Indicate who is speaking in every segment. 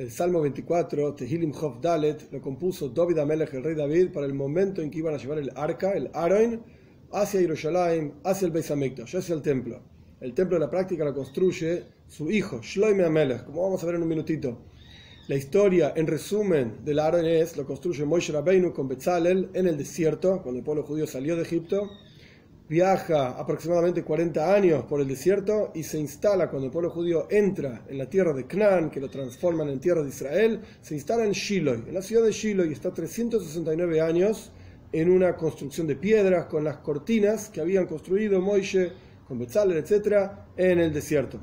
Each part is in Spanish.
Speaker 1: El Salmo 24, Tehilim Chof Dalet, lo compuso David Amelech, el rey David, para el momento en que iban a llevar el arca, el Aroin, hacia Jerusalén, hacia el Beis Hamikdash, hacia el templo. El templo de la práctica lo construye su hijo, Shloime Amelech, como vamos a ver en un minutito. La historia, en resumen, del Aroin es, lo construye Moshe Rabbeinu con Betzalel en el desierto, cuando el pueblo judío salió de Egipto, viaja aproximadamente 40 años por el desierto y se instala cuando el pueblo judío entra en la tierra de Canaán, que lo transforman en tierra de Israel, se instala en Shiloh, en la ciudad de Shiloh, y está 369 años en una construcción de piedras con las cortinas que habían construido Moishe con Betzalel, etc., en el desierto.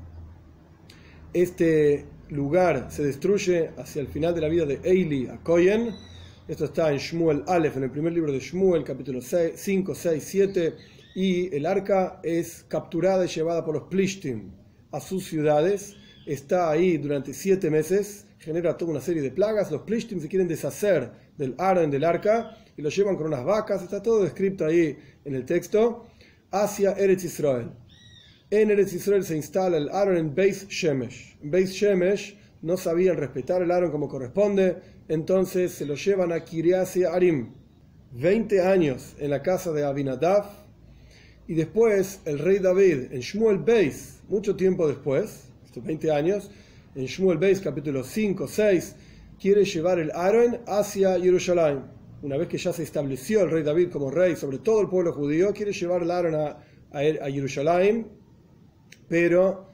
Speaker 1: Este lugar se destruye hacia el final de la vida de Eili a Koyen. Esto está en Shmuel Aleph, en el primer libro de Shmuel, capítulo 5, 6, 7 y el arca es capturada y llevada por los Plishtim a sus ciudades, está ahí durante siete meses, genera toda una serie de plagas, los Plishtim se quieren deshacer del Aaron del arca y lo llevan con unas vacas, está todo descrito ahí en el texto, hacia Eretz Israel. En Eretz Israel se instala el Aaron en Beis Shemesh. En Shemesh no sabían respetar el Aaron como corresponde, entonces se lo llevan a Kiriasi Arim. 20 años en la casa de Abinadab, y después el rey David en Shmuel Beis, mucho tiempo después, estos 20 años, en Shmuel Beis capítulo 5, 6, quiere llevar el Aaron hacia Jerusalén. Una vez que ya se estableció el rey David como rey sobre todo el pueblo judío, quiere llevar el Aaron a, Jerusalén, pero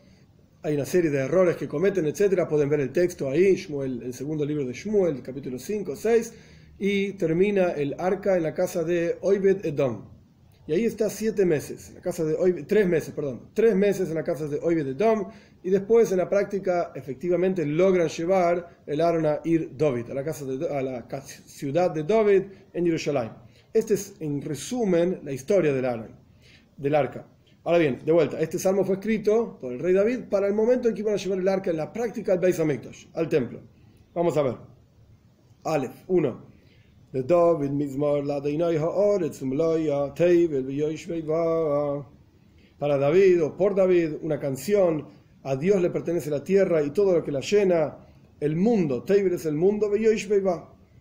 Speaker 1: hay una serie de errores que cometen, etcétera. Pueden ver el texto ahí, Shmuel, el segundo libro de Shmuel, capítulo 5, 6, y termina el arca en la casa de Oibed Edom. Y ahí está siete meses, en la casa de tres meses, perdón, tres meses en la casa de Oibed de Dom, y después en la práctica efectivamente logran llevar el Aaron a Ir David, a la, casa de, a la ciudad de David en Jerusalén. Este es en resumen la historia del Aaron, del arca. Ahora bien, de vuelta, este salmo fue escrito por el rey David para el momento en que iban a llevar el arca en la práctica al Beis Hamikdash, al templo. Vamos a ver. Aleph, 1. Para David o por David, una canción, a Dios le pertenece la tierra y todo lo que la llena, el mundo, Teibel es el mundo,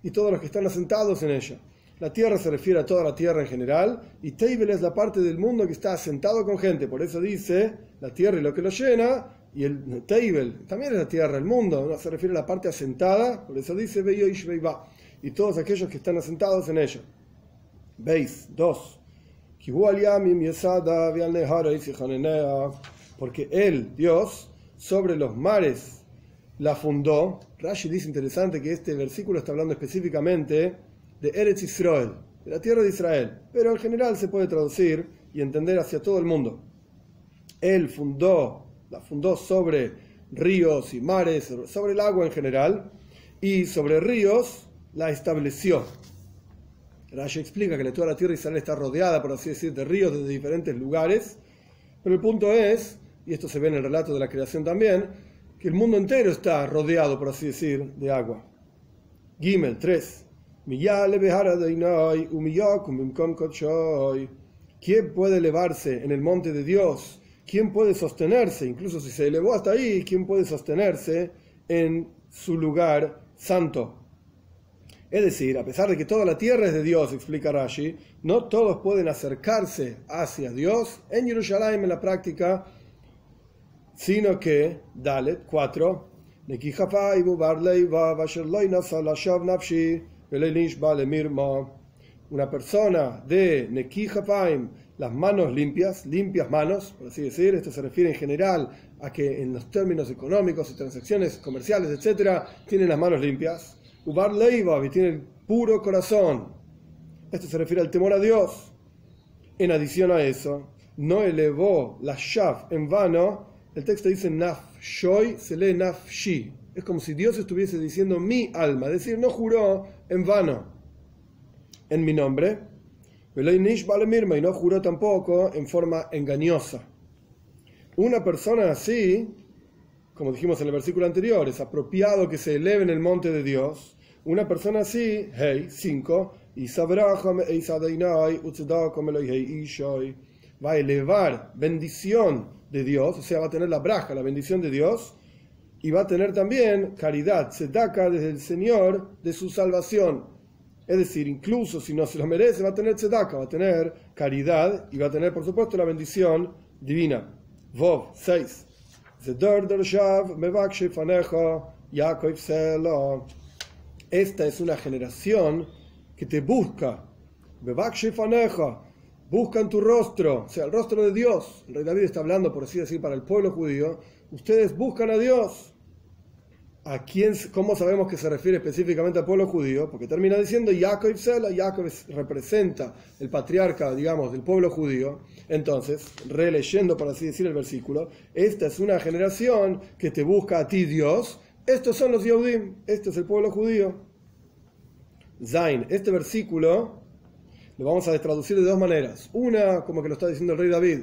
Speaker 1: y todos los que están asentados en ella. La tierra se refiere a toda la tierra en general, y Teibel es la parte del mundo que está asentado con gente, por eso dice la tierra y lo que lo llena, y el Teibel también es la tierra, el mundo, ¿no? se refiere a la parte asentada, por eso dice y todos aquellos que están asentados en ella. Veis, dos. Porque él, Dios, sobre los mares la fundó. Rashi dice interesante que este versículo está hablando específicamente de Eretz Israel, de la tierra de Israel, pero en general se puede traducir y entender hacia todo el mundo. Él fundó, la fundó sobre ríos y mares, sobre el agua en general, y sobre ríos la estableció. Rashi explica que toda la tierra de Israel está rodeada, por así decir, de ríos de diferentes lugares, pero el punto es, y esto se ve en el relato de la creación también, que el mundo entero está rodeado, por así decir, de agua. Gimel 3. ¿Quién puede elevarse en el monte de Dios? ¿Quién puede sostenerse? Incluso si se elevó hasta ahí, ¿quién puede sostenerse en su lugar santo? Es decir, a pesar de que toda la tierra es de Dios, explica Rashi, no todos pueden acercarse hacia Dios en Jerusalén en la práctica, sino que, Dalet 4, una persona de Nekihapaim, las manos limpias, limpias manos, por así decir, esto se refiere en general a que en los términos económicos y transacciones comerciales, etcétera, tienen las manos limpias Ubar Leiva, y tiene el puro corazón. Esto se refiere al temor a Dios. En adición a eso, no elevó la Shav en vano. El texto dice Nafshoy, se lee Nafshi. Es como si Dios estuviese diciendo mi alma, es decir, no juró en vano en mi nombre. Y no juró tampoco en forma engañosa. Una persona así como dijimos en el versículo anterior, es apropiado que se eleve en el monte de Dios. Una persona así, hey, 5, va a elevar bendición de Dios, o sea, va a tener la braja, la bendición de Dios, y va a tener también caridad, tzedaka desde el Señor de su salvación. Es decir, incluso si no se lo merece, va a tener tzedaka, va a tener caridad y va a tener, por supuesto, la bendición divina. Vov 6. Esta es una generación que te busca. Busca en tu rostro, o sea, el rostro de Dios. El rey David está hablando, por así decir, para el pueblo judío. Ustedes buscan a Dios. ¿A quién, ¿Cómo sabemos que se refiere específicamente al pueblo judío? Porque termina diciendo Jacob Sela, Jacob representa el patriarca, digamos, del pueblo judío. Entonces, releyendo, por así decir, el versículo, esta es una generación que te busca a ti, Dios. Estos son los Yehudim, este es el pueblo judío. Zain, este versículo lo vamos a traducir de dos maneras. Una, como que lo está diciendo el rey David,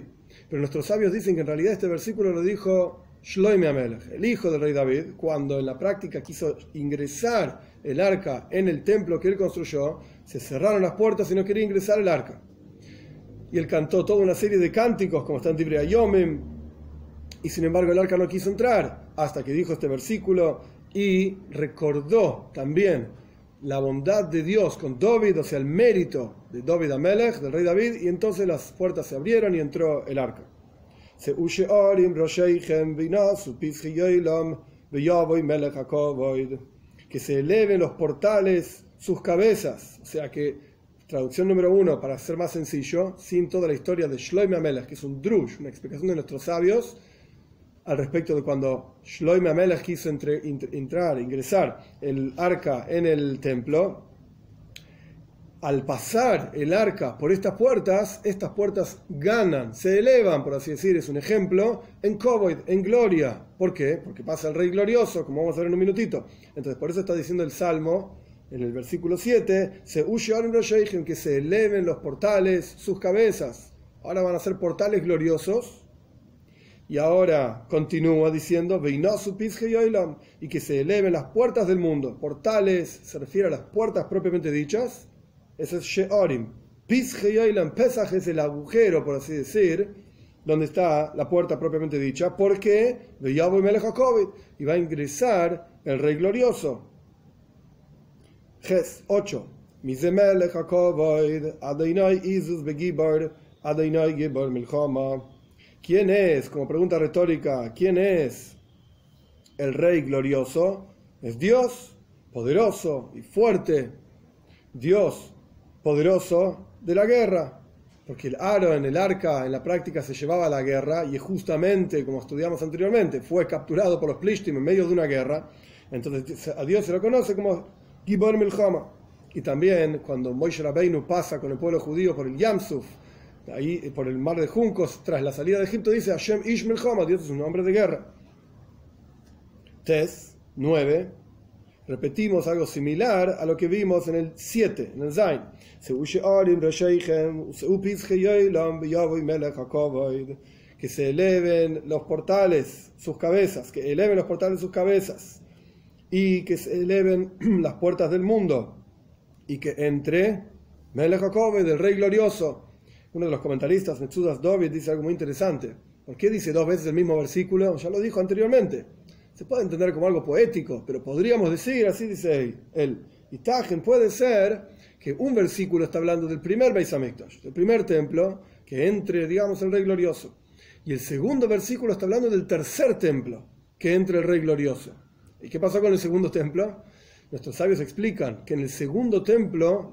Speaker 1: pero nuestros sabios dicen que en realidad este versículo lo dijo Shloime Amelech, el hijo del rey David, cuando en la práctica quiso ingresar el arca en el templo que él construyó, se cerraron las puertas y no quería ingresar el arca. Y él cantó toda una serie de cánticos, como está en Tibre Yomim, y sin embargo el arca no quiso entrar, hasta que dijo este versículo y recordó también la bondad de Dios con David, o sea, el mérito de David Amelech, del rey David, y entonces las puertas se abrieron y entró el arca que se eleven los portales sus cabezas. O sea que, traducción número uno, para ser más sencillo, sin toda la historia de Shloime Amelech, que es un drush, una explicación de nuestros sabios, al respecto de cuando Shloime Amelech quiso entrar, ingresar el arca en el templo, al pasar el arca por estas puertas, estas puertas ganan, se elevan, por así decir, es un ejemplo, en Koboid, en gloria. ¿Por qué? Porque pasa el Rey glorioso, como vamos a ver en un minutito. Entonces, por eso está diciendo el Salmo, en el versículo 7, se que se eleven los portales, sus cabezas. Ahora van a ser portales gloriosos. Y ahora continúa diciendo, y que se eleven las puertas del mundo. Portales se refiere a las puertas propiamente dichas ese es Sheorim. Pesach es el agujero, por así decir, donde está la puerta propiamente dicha, porque y va a ingresar el Rey Glorioso. Ges 8. ¿Quién es? Como pregunta retórica, ¿quién es el Rey Glorioso? Es Dios, poderoso y fuerte. Dios poderoso de la guerra, porque el aro en el arca en la práctica se llevaba a la guerra y justamente, como estudiamos anteriormente, fue capturado por los Plishtim en medio de una guerra, entonces a Dios se lo conoce como Gibor Milchama. Y también cuando Moshe Rabbeinu pasa con el pueblo judío por el Yamsuf, ahí por el mar de Juncos, tras la salida de Egipto, dice Hashem Ish Milchama, Dios es un hombre de guerra. Tes 9 repetimos algo similar a lo que vimos en el 7, en el Zain. Que se eleven los portales, sus cabezas, que eleven los portales sus cabezas, y que se eleven las puertas del mundo, y que entre Melech del Rey Glorioso. Uno de los comentaristas, Metsudas David, dice algo muy interesante. ¿Por qué dice dos veces el mismo versículo? Ya lo dijo anteriormente se puede entender como algo poético, pero podríamos decir, así dice él, Itagen puede ser que un versículo está hablando del primer Beis Hamikdash, del primer templo, que entre, digamos, el Rey Glorioso. Y el segundo versículo está hablando del tercer templo, que entre el Rey Glorioso. ¿Y qué pasó con el segundo templo? Nuestros sabios explican que en el segundo templo,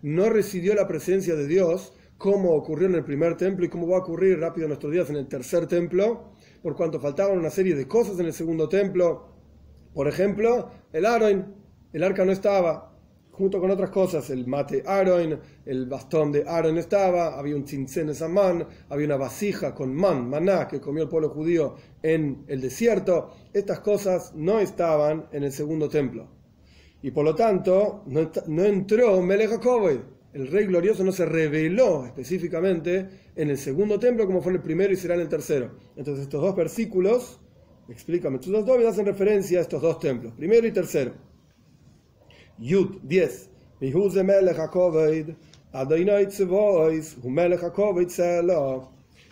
Speaker 1: no residió la presencia de Dios, como ocurrió en el primer templo y como va a ocurrir rápido en nuestros días en el tercer templo, por cuanto faltaban una serie de cosas en el segundo templo. Por ejemplo, el Aroin, el arca no estaba, junto con otras cosas, el mate Aroin, el bastón de Aroin estaba, había un de samán, había una vasija con man, maná, que comió el pueblo judío en el desierto. Estas cosas no estaban en el segundo templo. Y por lo tanto, no, no entró Melech el rey glorioso no se reveló específicamente en el segundo templo como fue en el primero y será en el tercero. Entonces estos dos versículos, explícame, tus dos hacen referencia a estos dos templos, primero y tercero. Yud 10.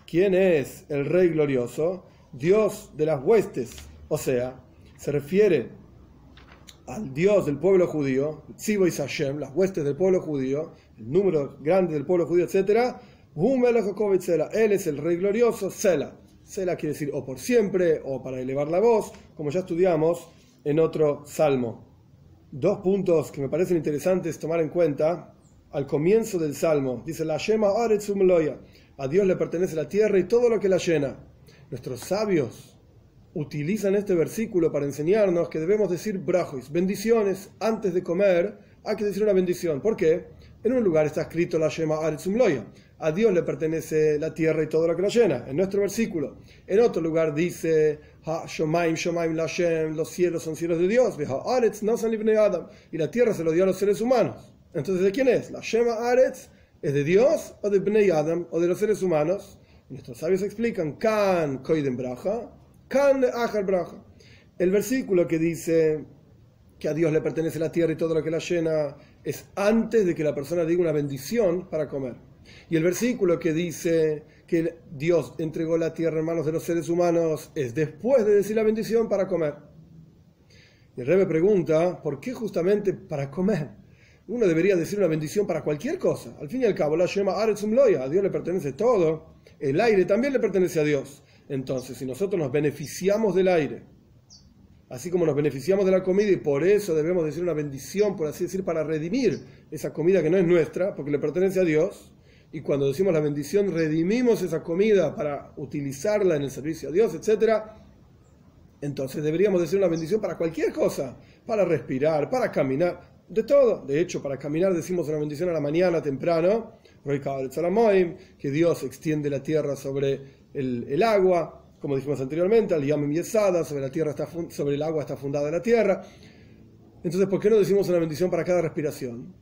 Speaker 1: ¿Quién es el rey glorioso? Dios de las huestes, o sea, se refiere al Dios del pueblo judío, Tzibo y Hashem, las huestes del pueblo judío, número grande del pueblo judío, etc. Él es el rey glorioso, Sela. Sela quiere decir o por siempre o para elevar la voz, como ya estudiamos en otro salmo. Dos puntos que me parecen interesantes tomar en cuenta al comienzo del salmo. Dice la Shema A Dios le pertenece la tierra y todo lo que la llena. Nuestros sabios utilizan este versículo para enseñarnos que debemos decir brajos, bendiciones, antes de comer, hay que decir una bendición. ¿Por qué? En un lugar está escrito la Shema Aretzum Loya. A Dios le pertenece la tierra y todo lo que la llena, en nuestro versículo. En otro lugar dice, Shomaim, Shomaim, Lashem, los cielos son cielos de Dios, y la tierra se lo dio a los seres humanos. Entonces, ¿de quién es? La Shema Aretz es de Dios o de Bnei Adam o de los seres humanos. nuestros sabios explican, Kan Koiden Braja, Kan Achar Braja. El versículo que dice que a Dios le pertenece la tierra y todo lo que la llena es antes de que la persona diga una bendición para comer. Y el versículo que dice que Dios entregó la tierra en manos de los seres humanos es después de decir la bendición para comer. Y el Rebe pregunta, ¿por qué justamente para comer? Uno debería decir una bendición para cualquier cosa. Al fin y al cabo, la Shema Aretzum a Dios le pertenece todo. El aire también le pertenece a Dios. Entonces, si nosotros nos beneficiamos del aire, así como nos beneficiamos de la comida y por eso debemos decir una bendición, por así decir, para redimir esa comida que no es nuestra, porque le pertenece a Dios. Y cuando decimos la bendición, redimimos esa comida para utilizarla en el servicio a Dios, etc. Entonces deberíamos decir una bendición para cualquier cosa, para respirar, para caminar, de todo. De hecho, para caminar decimos una bendición a la mañana temprano, que Dios extiende la tierra sobre el, el agua, como dijimos anteriormente, al Yamim Yesada, sobre, la tierra está, sobre el agua está fundada la tierra. Entonces, ¿por qué no decimos una bendición para cada respiración?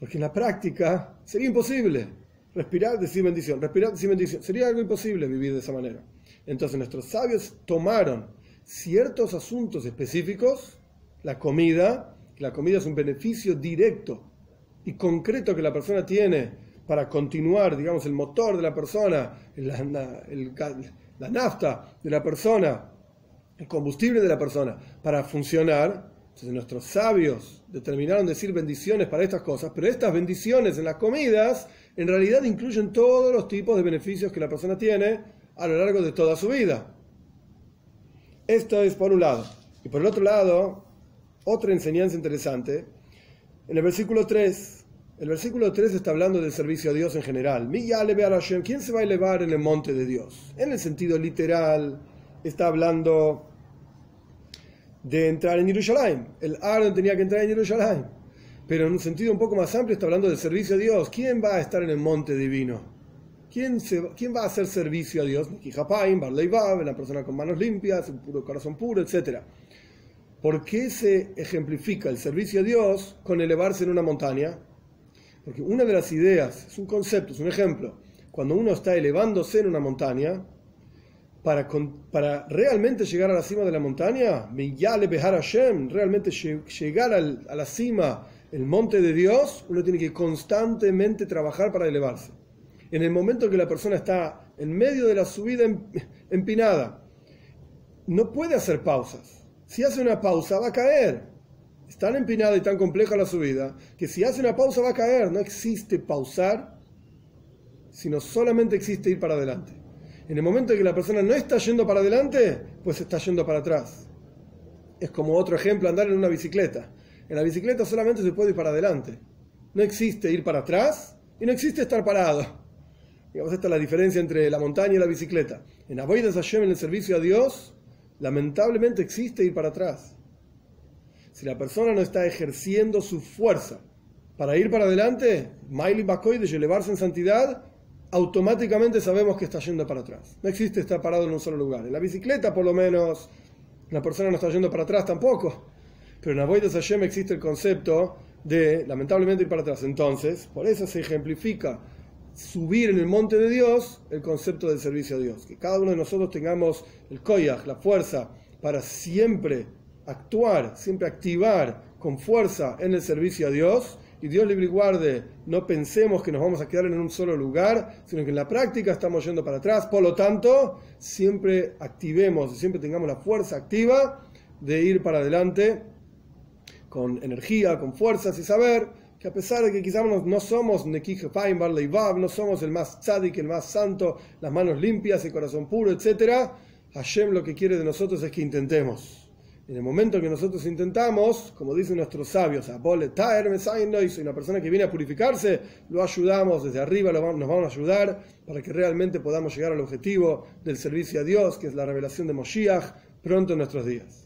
Speaker 1: Porque en la práctica sería imposible respirar, decir bendición, respirar, decir bendición. Sería algo imposible vivir de esa manera. Entonces, nuestros sabios tomaron ciertos asuntos específicos, la comida, la comida es un beneficio directo y concreto que la persona tiene para continuar, digamos, el motor de la persona, el, el, la nafta de la persona, el combustible de la persona, para funcionar. Entonces nuestros sabios determinaron decir bendiciones para estas cosas, pero estas bendiciones en las comidas en realidad incluyen todos los tipos de beneficios que la persona tiene a lo largo de toda su vida. Esto es por un lado. Y por el otro lado, otra enseñanza interesante. En el versículo 3 el versículo 3 está hablando del servicio a Dios en general. ¿Quién se va a elevar en el monte de Dios? En el sentido literal, está hablando de entrar en Jerusalén. El Aaron tenía que entrar en Jerusalén. Pero en un sentido un poco más amplio está hablando del servicio a Dios. ¿Quién va a estar en el monte divino? ¿Quién, va a hacer servicio a Dios? una persona con manos limpias, un puro corazón puro, etc. ¿Por qué se ejemplifica el servicio a Dios con elevarse en una montaña? Porque una de las ideas, es un concepto, es un ejemplo, cuando uno está elevándose en una montaña, para, para realmente llegar a la cima de la montaña, realmente llegar a la cima, el monte de Dios, uno tiene que constantemente trabajar para elevarse. En el momento que la persona está en medio de la subida empinada, no puede hacer pausas. Si hace una pausa va a caer, es tan empinada y tan compleja la subida que si hace una pausa va a caer. No existe pausar, sino solamente existe ir para adelante. En el momento en que la persona no está yendo para adelante, pues está yendo para atrás. Es como otro ejemplo, andar en una bicicleta. En la bicicleta solamente se puede ir para adelante. No existe ir para atrás y no existe estar parado. Digamos, esta es la diferencia entre la montaña y la bicicleta. En Avoidas Hashem, en el servicio a Dios, lamentablemente existe ir para atrás si la persona no está ejerciendo su fuerza para ir para adelante, Miley Bakoy de elevarse en santidad, automáticamente sabemos que está yendo para atrás. No existe estar parado en un solo lugar. En la bicicleta, por lo menos, la persona no está yendo para atrás tampoco. Pero en Avoidas Hashem existe el concepto de, lamentablemente, ir para atrás. Entonces, por eso se ejemplifica subir en el monte de Dios el concepto del servicio a Dios. Que cada uno de nosotros tengamos el koyach, la fuerza, para siempre actuar, siempre activar con fuerza en el servicio a Dios y Dios libre y guarde, no pensemos que nos vamos a quedar en un solo lugar, sino que en la práctica estamos yendo para atrás. Por lo tanto, siempre activemos, siempre tengamos la fuerza activa de ir para adelante con energía, con fuerzas y saber que a pesar de que quizás no, somos Nekij Feinbar Leivav, no somos el más tzadik, el más santo, las manos limpias, el corazón puro, etc., Hashem lo que quiere de nosotros es que intentemos. En el momento que nosotros intentamos, como dicen nuestros sabios, soy una persona que viene a purificarse, lo ayudamos desde arriba, nos vamos a ayudar para que realmente podamos llegar al objetivo del servicio a Dios, que es la revelación de Moshiach, pronto en nuestros días.